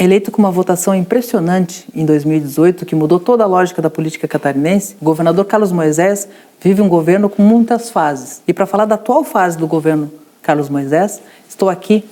Eleito com uma votação impressionante em 2018, que mudou toda a lógica da política catarinense, o governador Carlos Moisés vive um governo com muitas fases. E para falar da atual fase do governo Carlos Moisés, estou aqui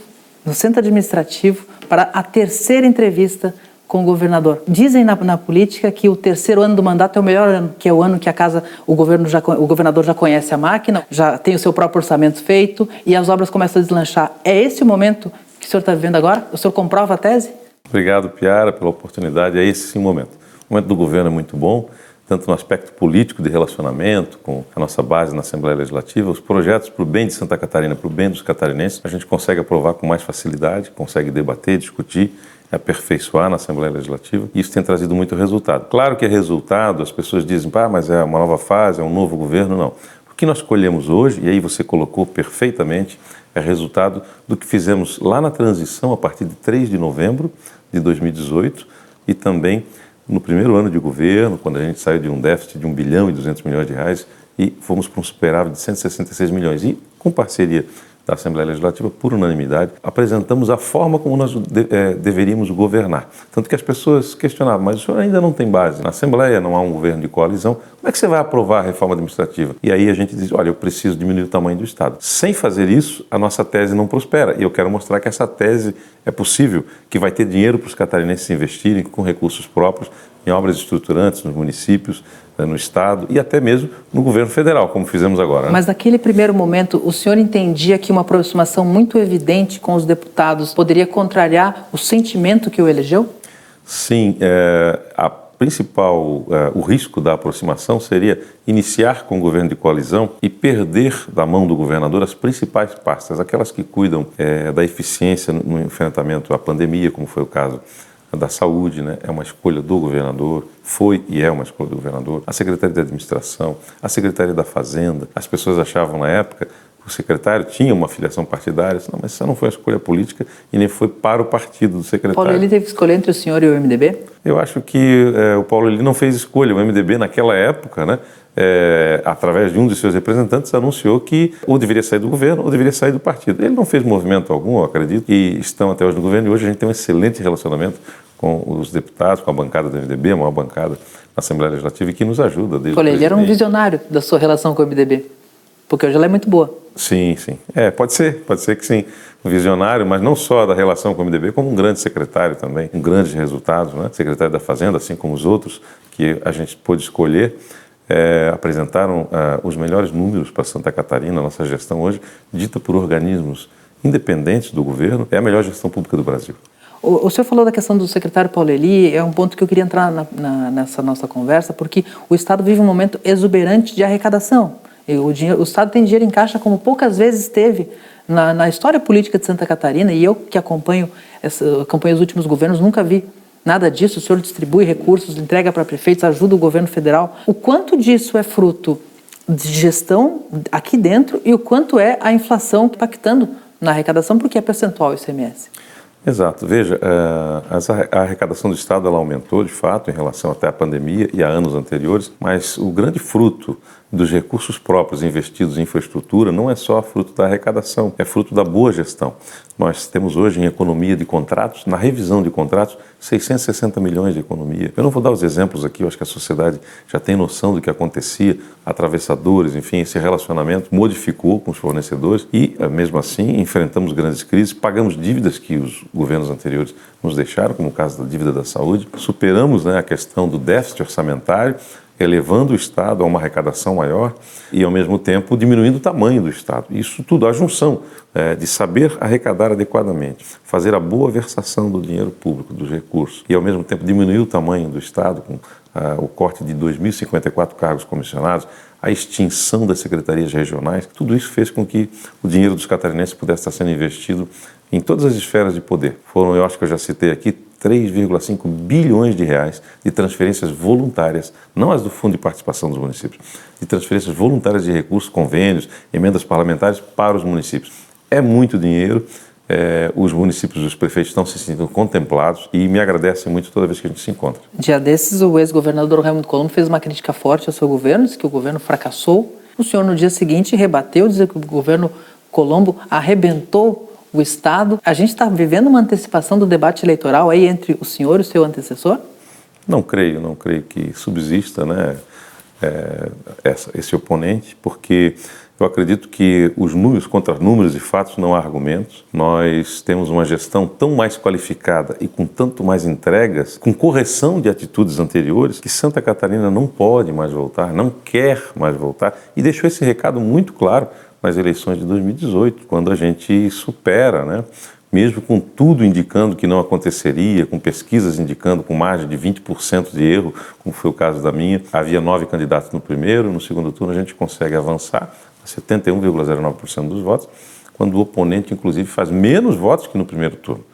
no centro administrativo para a terceira entrevista com o governador. Dizem na, na, política que o terceiro ano do mandato é o melhor ano, que é o ano que a casa, o governo já, o governador já conhece a máquina, já tem o seu próprio orçamento feito e as obras começam a deslanchar. É esse o momento que o senhor está vivendo agora? O senhor comprova a tese? Obrigado, Piara, pela oportunidade. É esse sim o momento. O momento do governo é muito bom, tanto no aspecto político de relacionamento com a nossa base na Assembleia Legislativa, os projetos para o bem de Santa Catarina, para o bem dos catarinenses, a gente consegue aprovar com mais facilidade, consegue debater, discutir, aperfeiçoar na Assembleia Legislativa e isso tem trazido muito resultado. Claro que é resultado, as pessoas dizem, ah, mas é uma nova fase, é um novo governo, não. O que nós colhemos hoje, e aí você colocou perfeitamente, é resultado do que fizemos lá na transição a partir de 3 de novembro de 2018 e também no primeiro ano de governo, quando a gente saiu de um déficit de 1 bilhão e 200 milhões de reais e fomos para um superávit de 166 milhões. E com parceria da Assembleia Legislativa, por unanimidade, apresentamos a forma como nós de, é, deveríamos governar. Tanto que as pessoas questionavam, mas o senhor ainda não tem base. Na Assembleia não há um governo de coalizão, como é que você vai aprovar a reforma administrativa? E aí a gente diz, olha, eu preciso diminuir o tamanho do Estado. Sem fazer isso, a nossa tese não prospera. E eu quero mostrar que essa tese é possível, que vai ter dinheiro para os catarinenses investirem com recursos próprios em obras estruturantes nos municípios, né, no Estado e até mesmo no governo federal, como fizemos agora. Né? Mas naquele primeiro momento, o senhor entendia que uma aproximação muito evidente com os deputados poderia contrariar o sentimento que o elegeu? Sim, é, a principal, é, o risco da aproximação seria iniciar com o governo de coalizão e perder da mão do governador as principais pastas, aquelas que cuidam é, da eficiência no enfrentamento à pandemia, como foi o caso da saúde, né? é uma escolha do governador, foi e é uma escolha do governador, a secretaria de administração, a secretaria da fazenda. As pessoas achavam na época que o secretário tinha uma filiação partidária, não, mas isso não foi uma escolha política e nem foi para o partido do secretário. Paulo, ele teve que escolher entre o senhor e o MDB? Eu acho que é, o Paulo ele não fez escolha. O MDB naquela época, né, é, através de um de seus representantes, anunciou que ou deveria sair do governo ou deveria sair do partido. Ele não fez movimento algum, eu acredito, e estão até hoje no governo. E hoje a gente tem um excelente relacionamento com os deputados, com a bancada do MDB, a maior bancada na Assembleia Legislativa, e que nos ajuda. Desde Olha, ele era um visionário da sua relação com o MDB, porque hoje ela é muito boa. Sim, sim. É, pode ser, pode ser que sim. Um visionário, mas não só da relação com o MDB, como um grande secretário também, com grandes resultados, né? Secretário da Fazenda, assim como os outros que a gente pôde escolher é, apresentaram uh, os melhores números para Santa Catarina, nossa gestão hoje, dita por organismos independentes do governo, é a melhor gestão pública do Brasil. O, o senhor falou da questão do secretário Paulo Eli, é um ponto que eu queria entrar na, na, nessa nossa conversa, porque o Estado vive um momento exuberante de arrecadação. O, dinheiro, o, Estado tem dinheiro em caixa como poucas vezes teve na, na história política de Santa Catarina, e eu que acompanho, essa, acompanho os últimos governos nunca vi Nada disso, o senhor distribui recursos, entrega para prefeitos, ajuda o governo federal. O quanto disso é fruto de gestão aqui dentro e o quanto é a inflação impactando na arrecadação, porque é percentual o ICMS? Exato. Veja, eh, a arrecadação do Estado ela aumentou de fato em relação até à pandemia e a anos anteriores, mas o grande fruto dos recursos próprios investidos em infraestrutura não é só fruto da arrecadação, é fruto da boa gestão. Nós temos hoje em economia de contratos, na revisão de contratos, 660 milhões de economia. Eu não vou dar os exemplos aqui, eu acho que a sociedade já tem noção do que acontecia, atravessadores, enfim, esse relacionamento modificou com os fornecedores e, eh, mesmo assim, enfrentamos grandes crises, pagamos dívidas que os governos anteriores nos deixaram, como o caso da dívida da saúde, superamos né, a questão do déficit orçamentário, elevando o Estado a uma arrecadação maior e, ao mesmo tempo, diminuindo o tamanho do Estado. Isso tudo, a junção é, de saber arrecadar adequadamente, fazer a boa versação do dinheiro público, dos recursos, e, ao mesmo tempo, diminuir o tamanho do Estado com ah, o corte de 2.054 cargos comissionados, a extinção das secretarias regionais, tudo isso fez com que o dinheiro dos catarinenses pudesse estar sendo investido em todas as esferas de poder. Foram, eu acho que eu já citei aqui, 3,5 bilhões de reais de transferências voluntárias, não as do Fundo de Participação dos Municípios, de transferências voluntárias de recursos, convênios, emendas parlamentares para os municípios. É muito dinheiro, é, os municípios, os prefeitos estão se sentindo contemplados e me agradecem muito toda vez que a gente se encontra. Dia desses, o ex-governador Raimundo Colombo fez uma crítica forte ao seu governo, disse que o governo fracassou. O senhor, no dia seguinte, rebateu, dizendo que o governo Colombo arrebentou o Estado. A gente está vivendo uma antecipação do debate eleitoral aí entre o senhor e o seu antecessor? Não creio, não creio que subsista né, é, essa, esse oponente, porque eu acredito que os números contra números e fatos não há argumentos. Nós temos uma gestão tão mais qualificada e com tanto mais entregas, com correção de atitudes anteriores, que Santa Catarina não pode mais voltar, não quer mais voltar e deixou esse recado muito claro nas eleições de 2018, quando a gente supera, né? mesmo com tudo indicando que não aconteceria, com pesquisas indicando com margem de 20% de erro, como foi o caso da minha, havia nove candidatos no primeiro, no segundo turno a gente consegue avançar 71,09% dos votos, quando o oponente, inclusive, faz menos votos que no primeiro turno,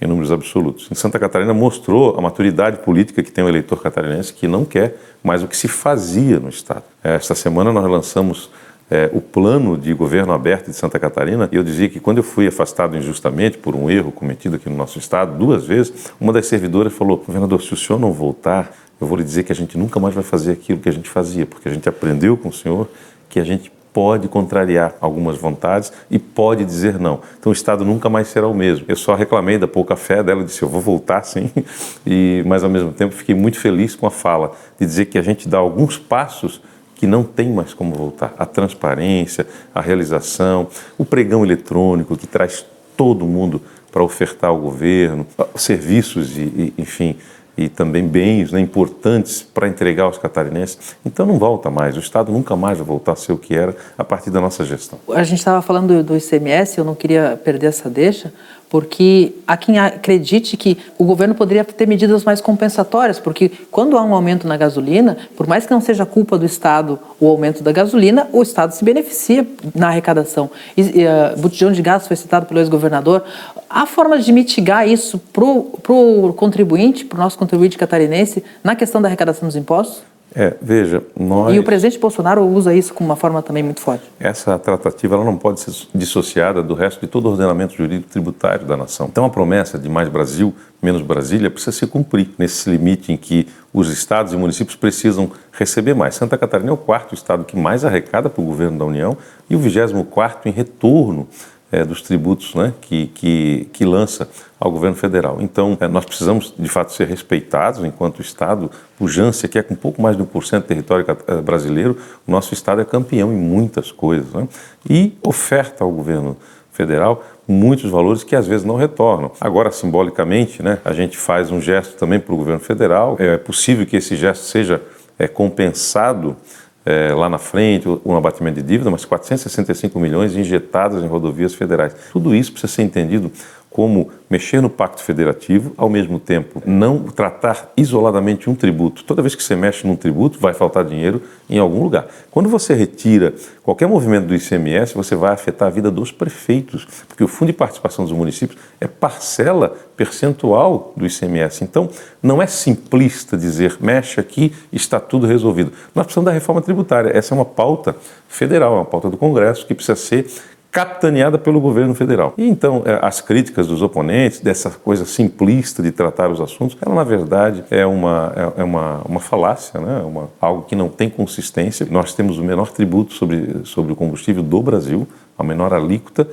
em números absolutos. Em Santa Catarina mostrou a maturidade política que tem o eleitor catarinense que não quer mais o que se fazia no Estado. Esta semana nós lançamos é, o plano de governo aberto de Santa Catarina, eu dizia que quando eu fui afastado injustamente por um erro cometido aqui no nosso estado, duas vezes, uma das servidoras falou: governador, se o senhor não voltar, eu vou lhe dizer que a gente nunca mais vai fazer aquilo que a gente fazia, porque a gente aprendeu com o senhor que a gente pode contrariar algumas vontades e pode dizer não. Então o Estado nunca mais será o mesmo. Eu só reclamei da pouca fé dela, disse eu vou voltar sim, e mas ao mesmo tempo fiquei muito feliz com a fala de dizer que a gente dá alguns passos que não tem mais como voltar. A transparência, a realização, o pregão eletrônico que traz todo mundo para ofertar ao governo, serviços e, e enfim, e também bens né, importantes para entregar aos catarinenses. Então não volta mais, o Estado nunca mais vai voltar a ser o que era a partir da nossa gestão. A gente estava falando do ICMS, eu não queria perder essa deixa, porque há quem acredite que o governo poderia ter medidas mais compensatórias, porque quando há um aumento na gasolina, por mais que não seja culpa do Estado o aumento da gasolina, o Estado se beneficia na arrecadação. E, uh, botijão de gás foi citado pelo ex-governador. Há formas de mitigar isso para o contribuinte, para o nosso contribuinte catarinense, na questão da arrecadação dos impostos? É, veja, nós... E o presidente Bolsonaro usa isso como uma forma também muito forte. Essa tratativa ela não pode ser dissociada do resto de todo o ordenamento jurídico tributário da nação. Então a promessa de mais Brasil, menos Brasília precisa se cumprir nesse limite em que os estados e municípios precisam receber mais. Santa Catarina é o quarto estado que mais arrecada para o governo da União e o vigésimo quarto em retorno é, dos tributos né, que, que, que, lança ao governo federal. Então, é, nós precisamos, de fato, ser respeitados enquanto Estado. Pujança, que é com um pouco mais de 1% do território é, brasileiro, o nosso Estado é campeão em muitas coisas. Né? E oferta ao governo federal muitos valores que às vezes não retornam. Agora, simbolicamente, né, a gente faz um gesto também para o governo federal. É possível que esse gesto seja é, compensado é, lá na frente, um abatimento de dívida, mas 465 milhões injetados em rodovias federais. Tudo isso precisa ser entendido como mexer no pacto federativo, ao mesmo tempo não tratar isoladamente um tributo. Toda vez que você mexe num tributo, vai faltar dinheiro em algum lugar. Quando você retira qualquer movimento do ICMS, você vai afetar a vida dos prefeitos, porque o Fundo de Participação dos Municípios é parcela percentual do ICMS. Então, não é simplista dizer mexe aqui, está tudo resolvido. Nós precisamos da reforma tributária. Essa é uma pauta federal, é uma pauta do Congresso que precisa ser capitaneada pelo governo federal. E então é, as críticas dos oponentes dessa coisa simplista de tratar os assuntos, ela na verdade é uma, é, é uma, uma falácia, né? uma, algo que não tem consistência. Nós temos o menor tributo sobre, sobre o combustível do Brasil, a menor alíquota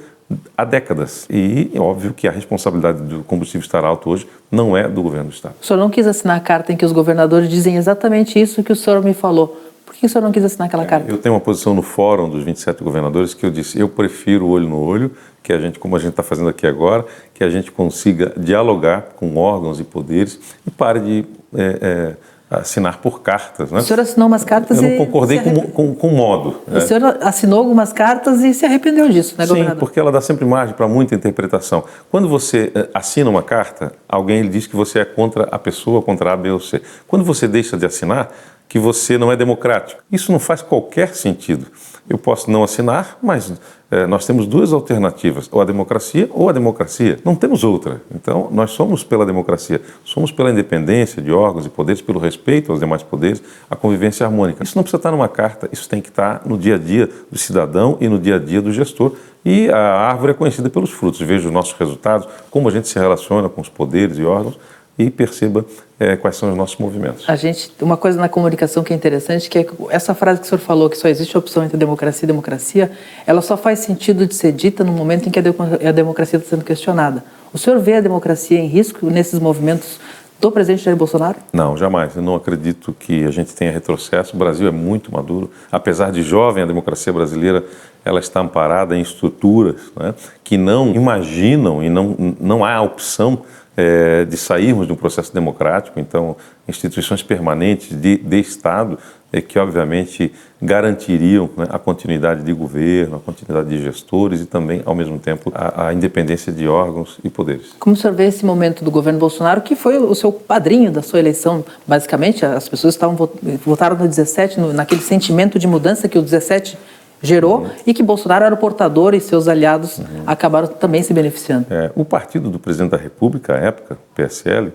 há décadas. E é óbvio que a responsabilidade do combustível estar alto hoje não é do governo do Estado. O senhor não quis assinar a carta em que os governadores dizem exatamente isso que o senhor me falou por que o senhor não quis assinar aquela carta? Eu tenho uma posição no fórum dos 27 governadores que eu disse, eu prefiro olho no olho, que a gente, como a gente está fazendo aqui agora, que a gente consiga dialogar com órgãos e poderes e pare de é, é, assinar por cartas. Né? O senhor assinou umas cartas eu e... Eu não concordei com, com, com, o modo. O é. senhor assinou algumas cartas e se arrependeu disso, né, governador? Sim, porque ela dá sempre margem para muita interpretação. Quando você é, assina uma carta, alguém lhe diz que você é contra a pessoa, contra A, B ou C. Quando você deixa de assinar, que você não é democrático. Isso não faz qualquer sentido. Eu posso não assinar, mas é, nós temos duas alternativas: ou a democracia ou a democracia. Não temos outra. Então, nós somos pela democracia, somos pela independência de órgãos e poderes, pelo respeito aos demais poderes, a convivência harmônica. Isso não precisa estar numa carta, isso tem que estar no dia a dia do cidadão e no dia a dia do gestor. E a árvore é conhecida pelos frutos. Veja os nossos resultados, como a gente se relaciona com os poderes e órgãos e perceba é, quais são os nossos movimentos. A gente, uma coisa na comunicação que é interessante, que é essa frase que o senhor falou, que só existe a opção entre democracia e democracia, ela só faz sentido de ser dita no momento em que a democracia está sendo questionada. O senhor vê a democracia em risco nesses movimentos do presidente Jair Bolsonaro? Não, jamais. Eu não acredito que a gente tenha retrocesso. O Brasil é muito maduro. Apesar de jovem, a democracia brasileira ela está amparada em estruturas né, que não imaginam e não, não há opção é, de sairmos de um processo democrático, então instituições permanentes de, de Estado é, que obviamente garantiriam né, a continuidade de governo, a continuidade de gestores e também, ao mesmo tempo, a, a, independência de órgãos e poderes. Como o senhor vê esse momento do governo Bolsonaro, que foi o seu padrinho da sua eleição? Basicamente, as pessoas estavam votaram no 17, no, naquele sentimento de mudança que o 17 gerou uhum. e que Bolsonaro era o portador e seus aliados uhum. acabaram também se beneficiando. É, o partido do presidente da República, à época, o PSL,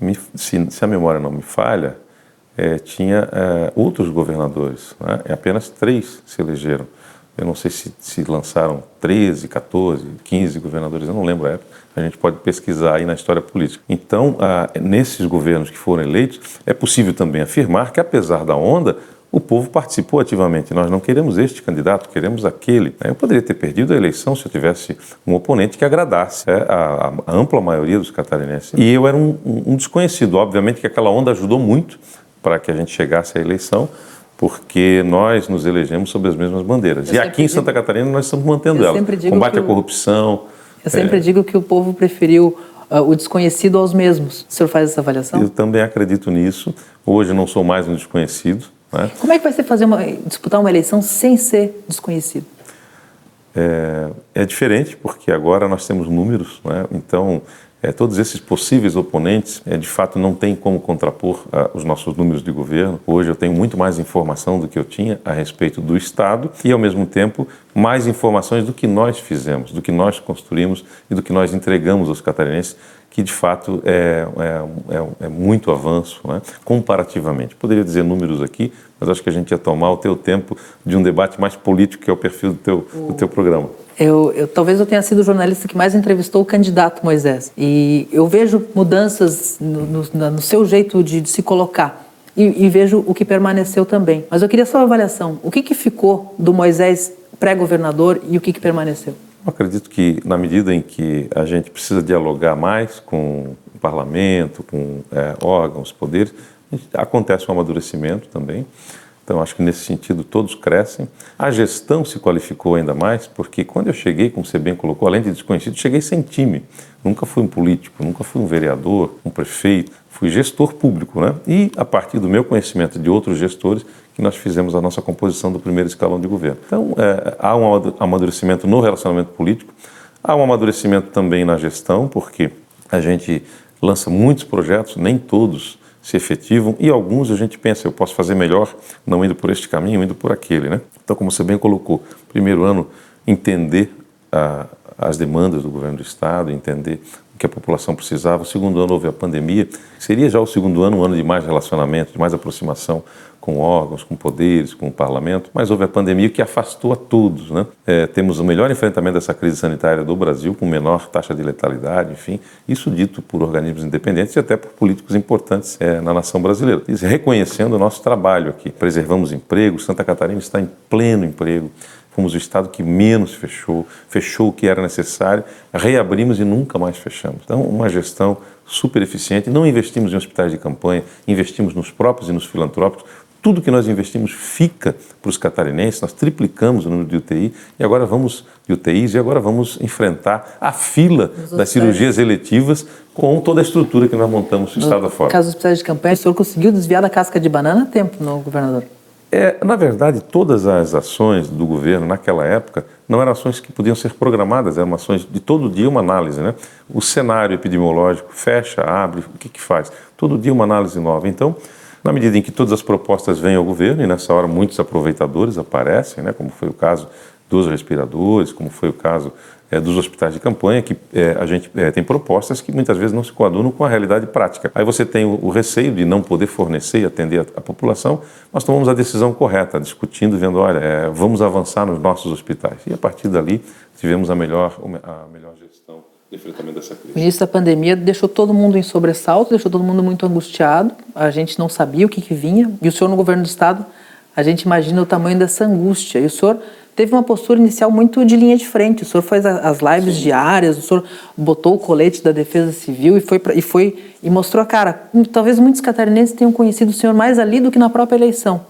me, se, se, a memória não me falha, é, tinha é, outros governadores, né? apenas três se elegeram. Eu não sei se, se lançaram 13, 14, 15 governadores, eu não lembro a época. A gente pode pesquisar aí na história política. Então, nesses governos que foram eleitos, é possível também afirmar que, apesar da onda, o povo participou ativamente. Nós não queremos este candidato, queremos aquele. Eu poderia ter perdido a eleição se eu tivesse um oponente que agradasse é, a, a, ampla maioria dos catarinenses. E eu era um, um desconhecido. Obviamente que aquela onda ajudou muito para que a gente chegasse à eleição, porque nós nos elegemos sob as mesmas bandeiras. Eu e aqui em Santa digo, Catarina nós estamos mantendo ela. Combate à corrupção. Eu sempre é... digo que o povo preferiu uh, o desconhecido aos mesmos. O senhor faz essa avaliação? Eu também acredito nisso. Hoje não sou mais um desconhecido. Né? Como é que vai ser fazer uma, disputar uma eleição sem ser desconhecido? É, é diferente porque agora nós temos números, né? então é, todos esses possíveis oponentes, é, de fato, não tem como contrapor ah, os nossos números de governo. Hoje eu tenho muito mais informação do que eu tinha a respeito do Estado e, ao mesmo tempo, mais informações do que nós fizemos, do que nós construímos e do que nós entregamos aos catarinenses que de fato é, é, é, é muito avanço, né? comparativamente. Poderia dizer números aqui, mas acho que a gente ia tomar o teu tempo de um debate mais político, que é o perfil do teu, do teu programa. Eu, eu, talvez eu tenha sido o jornalista que mais entrevistou o candidato Moisés. E eu vejo mudanças no, no, no seu jeito de, de se colocar. E, e, vejo o que permaneceu também. Mas eu queria só uma avaliação. O que, que ficou do Moisés pré-governador e o que, que permaneceu? Eu acredito que, na medida em que a gente precisa dialogar mais com o parlamento, com é, órgãos, poderes, acontece um amadurecimento também. Então, acho que nesse sentido todos crescem. A gestão se qualificou ainda mais, porque quando eu cheguei, como você bem colocou, além de desconhecido, cheguei sem time. Nunca fui um político, nunca fui um vereador, um prefeito, fui gestor público, né? E a partir do meu conhecimento de outros gestores, que nós fizemos a nossa composição do primeiro escalão de governo. Então, é, há um amadurecimento no relacionamento político, há um amadurecimento também na gestão, porque a gente lança muitos projetos, nem todos se efetivam e alguns a gente pensa, eu posso fazer melhor não indo por este caminho, indo por aquele, né? Então, como você bem colocou, primeiro ano, entender a, as demandas do governo do Estado, entender que a população precisava. O segundo ano houve a pandemia. Seria já o segundo ano um ano de mais relacionamento, de mais aproximação com órgãos, com poderes, com o parlamento, mas houve a pandemia que afastou a todos. Né? É, temos o melhor enfrentamento dessa crise sanitária do Brasil, com menor taxa de letalidade, enfim, isso dito por organismos independentes e até por políticos importantes é, na nação brasileira. reconhecendo o nosso trabalho aqui. Preservamos emprego, Santa Catarina está em pleno emprego, fomos o estado que menos fechou, fechou o que era necessário, reabrimos e nunca mais fechamos. Então, uma gestão super eficiente. Não investimos em hospitais de campanha, investimos nos próprios e nos filantrópicos. Tudo que nós investimos fica para os catarinenses, nós triplicamos o número de UTI e agora vamos de UTIs e agora vamos enfrentar a fila das cirurgias eletivas com toda a estrutura que nós montamos no estado afora. No caso dos hospitais de campanha, o senhor conseguiu desviar da casca de banana a tempo, não, governador? É, na verdade, todas as ações do governo naquela época não eram ações que podiam ser programadas, eram ações de todo dia uma análise. Né? O cenário epidemiológico fecha, abre, o que, que faz? Todo dia uma análise nova. Então, na medida em que todas as propostas vêm ao governo, e nessa hora muitos aproveitadores aparecem, né, como foi o caso dos respiradores, como foi o caso é, dos hospitais de campanha, que é, a gente é, tem propostas que muitas vezes não se coadunam com a realidade prática. Aí você tem o, o receio de não poder fornecer e atender a, a, população, nós tomamos a decisão correta, discutindo, vendo, olha, vamos avançar nos nossos hospitais. E a partir dali tivemos a melhor, a melhor gestão de enfrentamento dessa crise? O início da pandemia deixou todo mundo em sobressalto, deixou todo mundo muito angustiado. A gente não sabia o que, que vinha. E o senhor, no governo do Estado, a gente imagina o tamanho dessa angústia. E o senhor teve uma postura inicial muito de linha de frente. O senhor faz as lives Sim. diárias, o senhor botou o colete da Defesa Civil e foi, pra, e foi e mostrou a cara. Talvez muitos catarinenses tenham conhecido o senhor mais ali do que na própria eleição.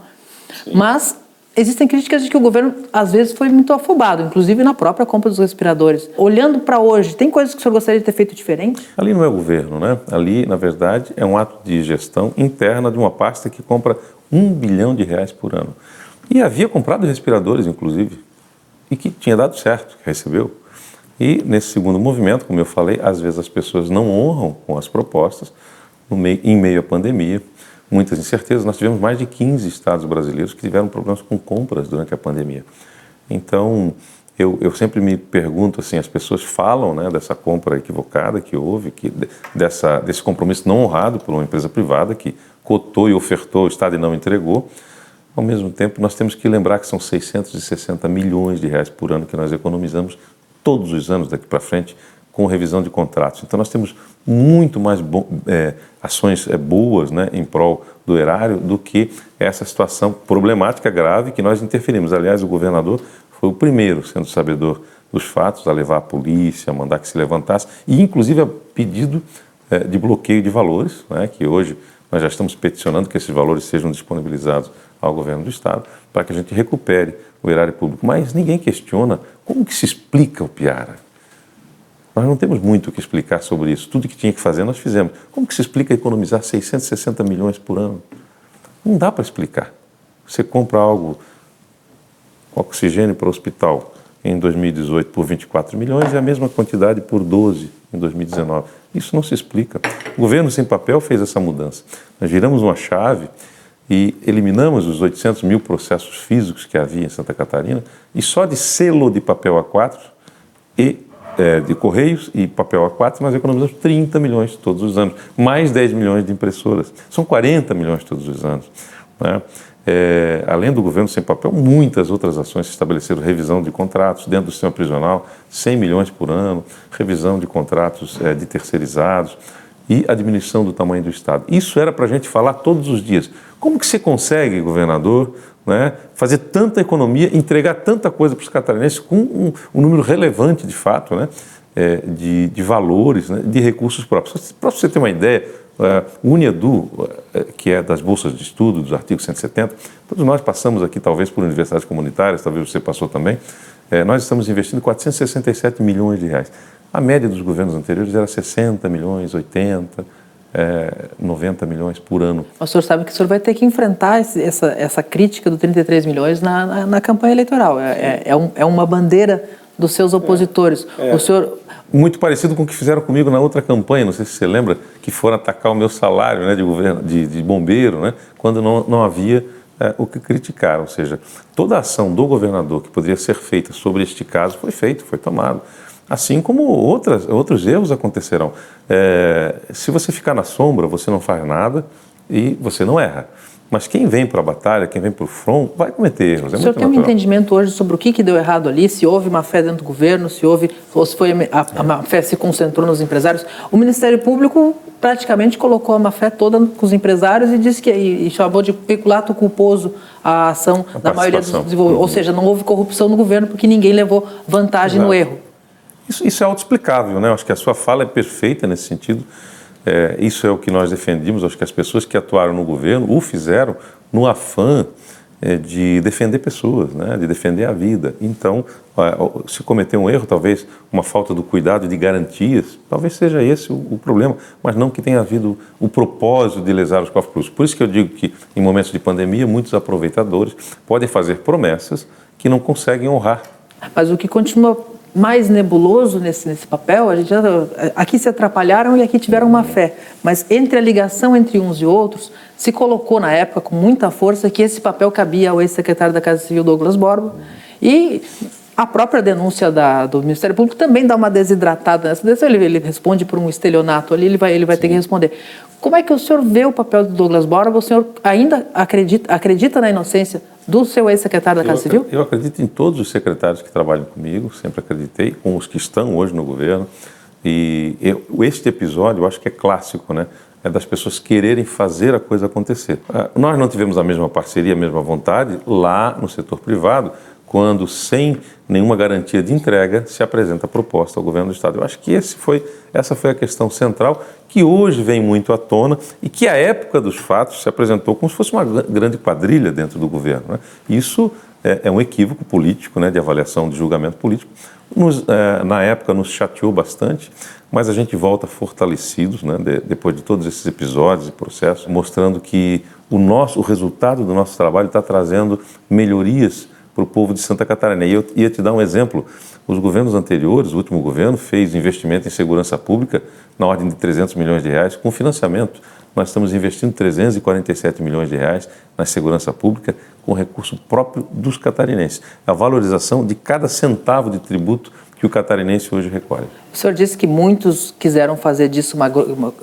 Sim. Mas existem críticas de que o governo às vezes foi muito afobado, inclusive na própria compra dos respiradores. Olhando para hoje, tem coisas que o senhor gostaria de ter feito diferente? Ali não é o governo, né? Ali, na verdade, é um ato de gestão interna de uma pasta que compra um bilhão de reais por ano. E havia comprado respiradores, inclusive, e que tinha dado certo, que recebeu. E nesse segundo movimento, como eu falei, às vezes as pessoas não honram com as propostas meio, em meio à pandemia, muitas incertezas. Nós tivemos mais de 15 estados brasileiros que tiveram problemas com compras durante a pandemia. Então, eu, eu sempre me pergunto assim, as pessoas falam né, dessa compra equivocada que houve, que, dessa, desse compromisso não honrado por uma empresa privada que cotou e ofertou, o Estado não entregou. Ao mesmo tempo, nós temos que lembrar que são 660 milhões de reais por ano que nós economizamos todos os anos daqui para frente com revisão de contratos. Então, nós temos muito mais é, ações é, boas né, em prol do erário do que essa situação problemática grave que nós interferimos. Aliás, o governador foi o primeiro, sendo sabedor dos fatos, a levar a polícia, a mandar que se levantasse, e inclusive a pedido é, de bloqueio de valores, né, que hoje nós já estamos peticionando que esses valores sejam disponibilizados ao governo do Estado para que a gente recupere o erário público. Mas ninguém questiona como que se explica o Piara. Nós não temos muito o que explicar sobre isso. Tudo que tinha que fazer nós fizemos. Como que se explica economizar 660 milhões por ano? Não dá para explicar. Você compra algo, oxigênio para o hospital, em 2018 por 24 milhões e a mesma quantidade por 12 em 2019. Isso não se explica. O governo sem papel fez essa mudança. Nós viramos uma chave e eliminamos os 800 mil processos físicos que havia em Santa Catarina e só de selo de papel A4 e é, de correios e papel A4 nós economizamos 30 milhões todos os anos, mais 10 milhões de impressoras. São 40 milhões todos os anos. Né? É, além do governo sem papel, muitas outras ações se estabeleceram, revisão de contratos dentro do sistema prisional, 100 milhões por ano, revisão de contratos é, de terceirizados e a diminuição do tamanho do Estado. Isso era para a gente falar todos os dias. Como que você consegue, governador, né, fazer tanta economia, entregar tanta coisa para os catarinenses com um, um, número relevante, de fato, né, é, de, de, valores, né, de recursos próprios? Para você ter uma ideia, o UNEDU, uh, que é das bolsas de estudo, dos artigos 170, todos nós passamos aqui, talvez por universidades comunitárias, talvez você passou também, uh, nós estamos investindo 467 milhões de reais. A média dos governos anteriores era 60 milhões, 80, é, 90 milhões por ano. O senhor sabe que o senhor vai ter que enfrentar esse, essa, essa crítica do 33 milhões na, na, na campanha eleitoral. É, é, é, um, é uma bandeira dos seus opositores. É, é. o senhor muito parecido com o que fizeram comigo na outra campanha, não sei se você lembra, que foram atacar o meu salário né, de, governo, de, de bombeiro, né, quando não, não havia é, o que criticar. Ou seja, toda a ação do governador que poderia ser feita sobre este caso foi feita, foi tomada. Assim como outras, outros erros acontecerão. É, se você ficar na sombra, você não faz nada e você não erra. Mas quem vem para a batalha, quem vem para o front, vai cometer erros. É o senhor tem natural. um entendimento hoje sobre o que, que deu errado ali? Se houve má fé dentro do governo, se houve, ou se foi a, a má fé se concentrou nos empresários? O Ministério Público praticamente colocou a má fé toda com os empresários e disse que e chamou de peculato culposo a ação a da maioria dos desenvolvedores. Ou seja, não houve corrupção no governo porque ninguém levou vantagem Exato. no erro. Isso, isso é autoexplicável, né? Acho que a sua fala é perfeita nesse sentido. É, isso é o que nós defendimos. Acho que as pessoas que atuaram no governo o fizeram no afã é, de defender pessoas, né? de defender a vida. Então, se cometer um erro, talvez uma falta do cuidado de garantias, talvez seja esse o, o, problema, mas não que tenha havido o propósito de lesar os cofres Por isso que eu digo que, em momentos de pandemia, muitos aproveitadores podem fazer promessas que não conseguem honrar. Mas o que continua mais nebuloso nesse, nesse papel, a gente já, aqui se atrapalharam e aqui tiveram uma fé, mas entre a ligação entre uns e outros, se colocou na época com muita força que esse papel cabia ao ex-secretário da Casa Civil Douglas Borba e a própria denúncia da, do Ministério Público também dá uma desidratada nessa. Ele, ele responde por um estelionato ali, ele vai, ele vai ter que responder. Como é que o senhor vê o papel do Douglas Borba? O senhor ainda acredita, acredita na inocência do seu ex-secretário da Casa Civil? Eu acredito em todos os secretários que trabalham comigo, sempre acreditei, com os que estão hoje no governo. E eu, este episódio eu acho que é clássico, né? É das pessoas quererem fazer a coisa acontecer. Ah, nós não tivemos a mesma parceria, a mesma vontade lá no setor privado, quando, sem nenhuma garantia de entrega, se apresenta a proposta ao governo do Estado. Eu acho que foi, essa foi a questão central, que hoje vem muito à tona e que, à época dos fatos, se apresentou como se fosse uma grande quadrilha dentro do governo. Né? Isso é, é, um equívoco político, né, de avaliação, de julgamento político. Nos, é, na época nos chateou bastante, mas a gente volta fortalecidos, né, de, depois de todos esses episódios e processos, mostrando que o nosso, o resultado do nosso trabalho está trazendo melhorias para o povo de Santa Catarina. E eu ia te dar um exemplo. Os governos anteriores, o último governo, fez investimento em segurança pública na ordem de 300 milhões de reais com financiamento. Nós estamos investindo 347 milhões de reais na segurança pública com recurso próprio dos catarinenses. A valorização de cada centavo de tributo que o catarinense hoje recolhe. O senhor disse que muitos quiseram fazer disso uma, uma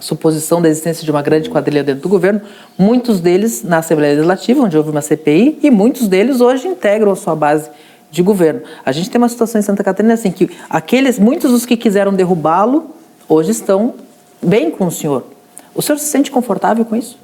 suposição da existência de uma grande quadrilha dentro do governo, muitos deles na Assembleia Legislativa, onde houve uma CPI, e muitos deles hoje integram a sua base de governo. A gente tem uma situação em Santa Catarina assim, que aqueles, muitos dos que quiseram derrubá-lo, hoje estão bem com o senhor. O senhor se sente confortável com isso?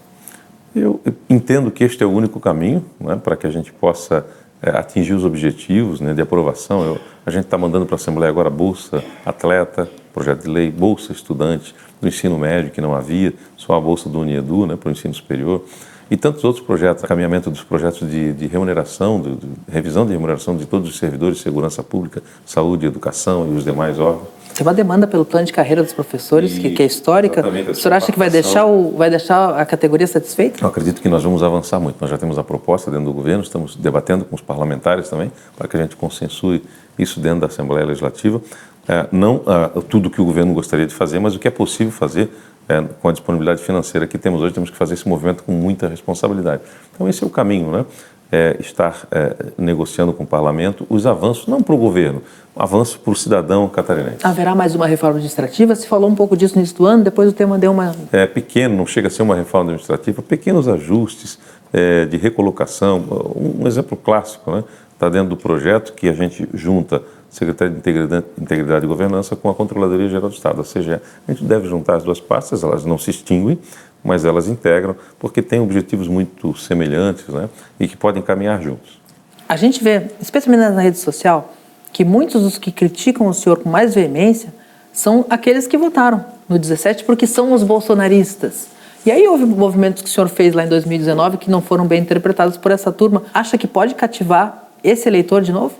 Eu entendo que este é o único caminho né, para que a gente possa é, atingir os objetivos né, de aprovação. Eu, a gente está mandando para a Assembleia agora Bolsa Atleta, projeto de lei, Bolsa Estudante do ensino médio, que não havia, só a Bolsa do Uniedu né, para o ensino superior, e tantos outros projetos, caminhamento dos projetos de, de remuneração, de, de, revisão de remuneração de todos os servidores de segurança pública, saúde, educação e os demais órgãos. Tem uma demanda pelo plano de carreira dos professores, que, que, é histórica. O senhor acha que vai deixar, o, vai deixar a categoria satisfeita? Eu acredito que nós vamos avançar muito. Nós já temos a proposta dentro do governo, estamos debatendo com os parlamentares também, para que a gente consensue isso dentro da Assembleia Legislativa. É, não é, tudo que o governo gostaria de fazer, mas o que é possível fazer é, com a disponibilidade financeira que temos hoje, temos que fazer esse movimento com muita responsabilidade. Então, esse é o caminho, né? É, estar é, negociando com o parlamento os avanços, não para o governo, avanços para o cidadão catarinense. Haverá mais uma reforma administrativa? Se falou um pouco disso no início do ano, depois o tema deu uma. É pequeno, não chega a ser uma reforma administrativa, pequenos ajustes é, de recolocação. Um exemplo clássico, né? Está dentro do projeto que a gente junta Secretaria de Integridade, Integridade e Governança com a Controladoria Geral do Estado, ou seja, a gente deve juntar as duas partes, elas não se extinguem, mas elas integram, porque têm objetivos muito semelhantes né, e que podem caminhar juntos. A gente vê, especialmente na rede social, que muitos dos que criticam o senhor com mais veemência são aqueles que votaram no 17 porque são os bolsonaristas. E aí houve movimentos que o senhor fez lá em 2019 que não foram bem interpretados por essa turma. Acha que pode cativar esse eleitor de novo?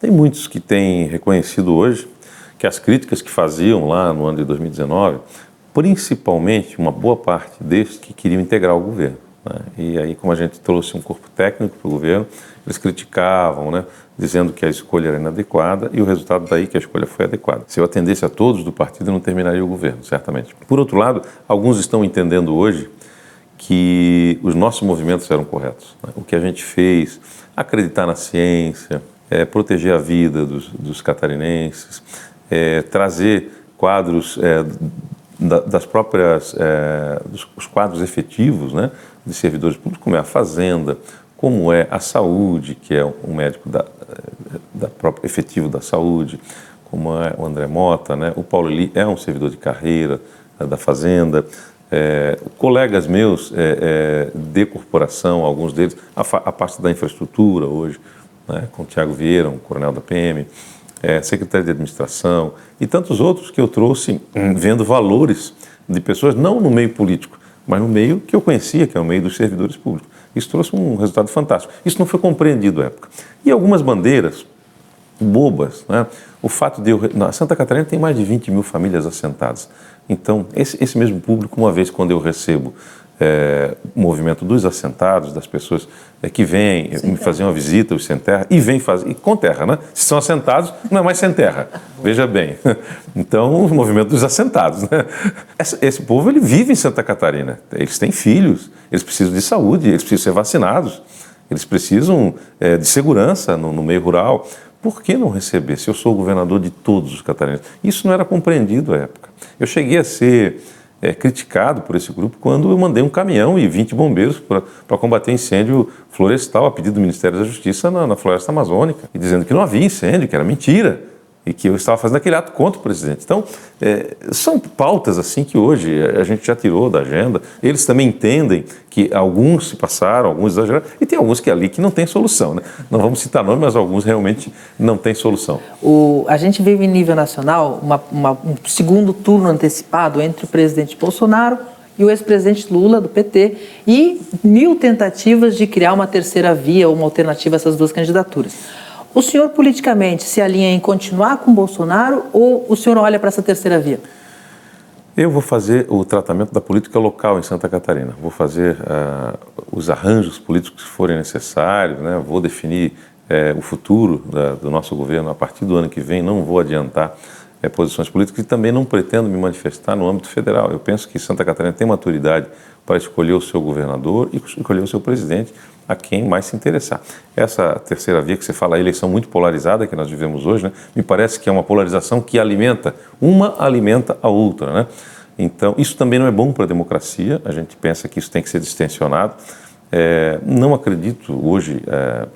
Tem muitos que têm reconhecido hoje que as críticas que faziam lá no ano de 2019 principalmente uma boa parte destes que queriam integrar o governo. Né? E aí, como a gente trouxe um corpo técnico para o governo, eles criticavam, né? dizendo que a escolha era inadequada e o resultado daí que a escolha foi adequada. Se eu atendesse a todos do partido, eu não terminaria o governo, certamente. Por outro lado, alguns estão entendendo hoje que os nossos movimentos eram corretos. Né? O que a gente fez, acreditar na ciência, é, proteger a vida dos, dos catarinenses, é, trazer quadros é, das próprias é, dos, os quadros efetivos né, de servidores públicos, como é a fazenda, como é a saúde, que é um médico da, da própria efetivo da saúde, como é o André Mota, né, o Paulo Eli é um servidor de carreira é, da fazenda, é, colegas meus é, é, de corporação, alguns deles, a, a parte da infraestrutura hoje, né, com o Tiago Vieira, um coronel da PM, é, secretário de administração e tantos outros que eu trouxe hum, vendo valores de pessoas, não no meio político, mas no meio que eu conhecia, que é o meio dos servidores públicos. Isso trouxe um resultado fantástico. Isso não foi compreendido à época. E algumas bandeiras bobas, né? o fato de eu... Na Santa Catarina tem mais de 20 mil famílias assentadas. Então, esse, esse mesmo público, uma vez quando eu recebo é, o movimento dos assentados, das pessoas é, que vêm me fazer uma visita, os sem terra, e vêm fazer, e com terra, né? Se são assentados, não é mais sem terra, veja bem. Então, o movimento dos assentados, né? Esse, esse, povo, ele vive em Santa Catarina, eles têm filhos, eles precisam de saúde, eles precisam ser vacinados, eles precisam é, de segurança no, no meio rural. Por que não receber, se eu sou o governador de todos os catarinenses? Isso não era compreendido à época. Eu cheguei a ser é, criticado por esse grupo quando eu mandei um caminhão e 20 bombeiros para combater incêndio florestal a pedido do Ministério da Justiça na, na, floresta amazônica, e dizendo que não havia incêndio, que era mentira. E que eu estava fazendo aquele ato contra o presidente. Então, é, são pautas assim que hoje a gente já tirou da agenda. Eles também entendem que alguns se passaram, alguns exageraram, e tem alguns que ali que não tem solução. Né? Não vamos citar nomes, mas alguns realmente não têm solução. O, a gente vive em nível nacional uma, uma, um segundo turno antecipado entre o presidente Bolsonaro e o ex-presidente Lula, do PT, e mil tentativas de criar uma terceira via, uma alternativa a essas duas candidaturas. O senhor politicamente se alinha em continuar com Bolsonaro ou o senhor olha para essa terceira via? Eu vou fazer o tratamento da política local em Santa Catarina. Vou fazer uh, os arranjos políticos que forem necessários, né? vou definir uh, o futuro da, do nosso governo a partir do ano que vem. Não vou adiantar uh, posições políticas e também não pretendo me manifestar no âmbito federal. Eu penso que Santa Catarina tem maturidade para escolher o seu governador e escolher o seu presidente a quem mais se interessar. Essa terceira via que você fala, a eleição muito polarizada que nós vivemos hoje, né, me parece que é uma polarização que alimenta, uma alimenta a outra. Né? Então, isso também não é bom para a democracia, a gente pensa que isso tem que ser distensionado. É, não acredito hoje é,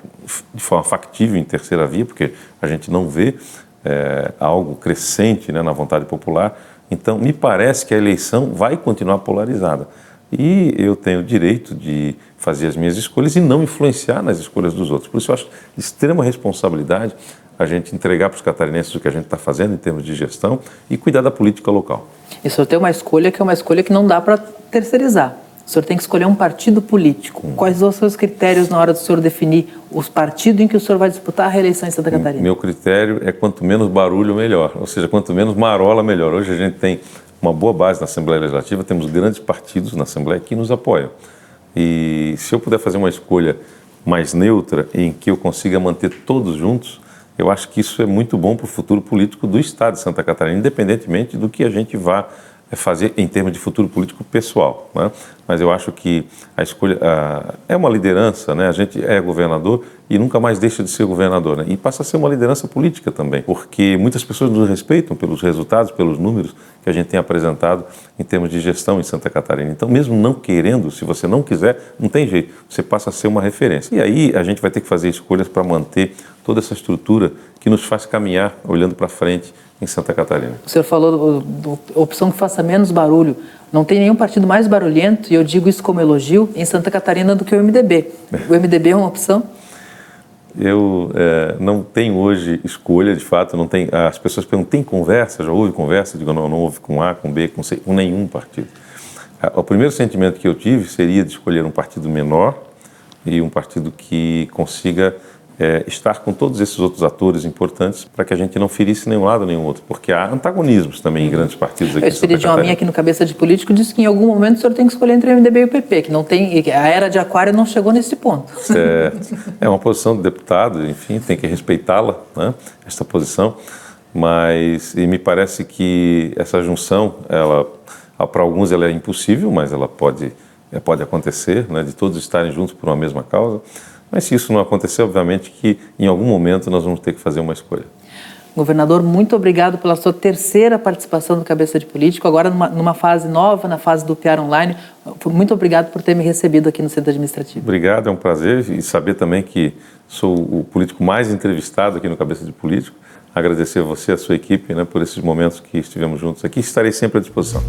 de forma factível em terceira via, porque a gente não vê é, algo crescente né, na vontade popular. Então, me parece que a eleição vai continuar polarizada e eu tenho o direito de fazer as minhas escolhas e não influenciar nas escolhas dos outros. Por isso eu acho de extrema responsabilidade a gente entregar para os catarinenses o que a gente está fazendo em termos de gestão e cuidar da política local. E o senhor tem uma escolha que é uma escolha que não dá para terceirizar. O senhor tem que escolher um partido político. Hum. Quais são os seus critérios na hora do senhor definir os partidos em que o senhor vai disputar a reeleição em Santa Catarina? Meu critério é quanto menos barulho, melhor. Ou seja, quanto menos marola, melhor. Hoje a gente tem uma boa base na Assembleia Legislativa, temos grandes partidos na Assembleia que nos apoiam. E se eu puder fazer uma escolha mais neutra, em que eu consiga manter todos juntos, eu acho que isso é muito bom para o futuro político do Estado de Santa Catarina, independentemente do que a gente vá fazer em termos de futuro político pessoal. Né? Mas eu acho que a escolha é uma liderança, né? a gente é governador e nunca mais deixa de ser governador. Né? E passa a ser uma liderança política também, porque muitas pessoas nos respeitam pelos resultados, pelos números que a gente tem apresentado em termos de gestão em Santa Catarina. Então, mesmo não querendo, se você não quiser, não tem jeito, você passa a ser uma referência. E aí a gente vai ter que fazer escolhas para manter toda essa estrutura que nos faz caminhar olhando para frente em Santa Catarina. O senhor falou da opção que faça menos barulho. Não tem nenhum partido mais barulhento, e eu digo isso como elogio, em Santa Catarina do que o MDB. O MDB é uma opção? Eu é, não tenho hoje escolha, de fato, não tem, as pessoas perguntam, tem conversa? Já houve conversa? Eu digo, não, não houve com A, com B, com C, com nenhum partido. O primeiro sentimento que eu tive seria de escolher um partido menor e um partido que consiga é, estar com todos esses outros atores importantes para que a gente não ferisse nenhum lado nem outro, porque há antagonismos também em grandes partidos aqui. Eu esperi de uma minha aqui no Cabeça de Político disse que em algum momento o senhor tem que escolher entre o MDB e o PP, que não tem, a era de aquário não chegou nesse ponto. É, é uma posição do deputado, enfim, tem que respeitá-la, né, esta posição, mas e me parece que essa junção, ela para alguns ela é impossível, mas ela pode, pode acontecer, né, de todos estarem juntos por uma mesma causa. Mas se isso não acontecer, obviamente que em algum momento nós vamos ter que fazer uma escolha. Governador, muito obrigado pela sua terceira participação no Cabeça de Político, agora numa, numa, fase nova, na fase do PR Online. Muito obrigado por ter me recebido aqui no Centro Administrativo. Obrigado, é um prazer e saber também que sou o político mais entrevistado aqui no Cabeça de Político. Agradecer a você e a sua equipe né, por esses momentos que estivemos juntos aqui. Estarei sempre à disposição.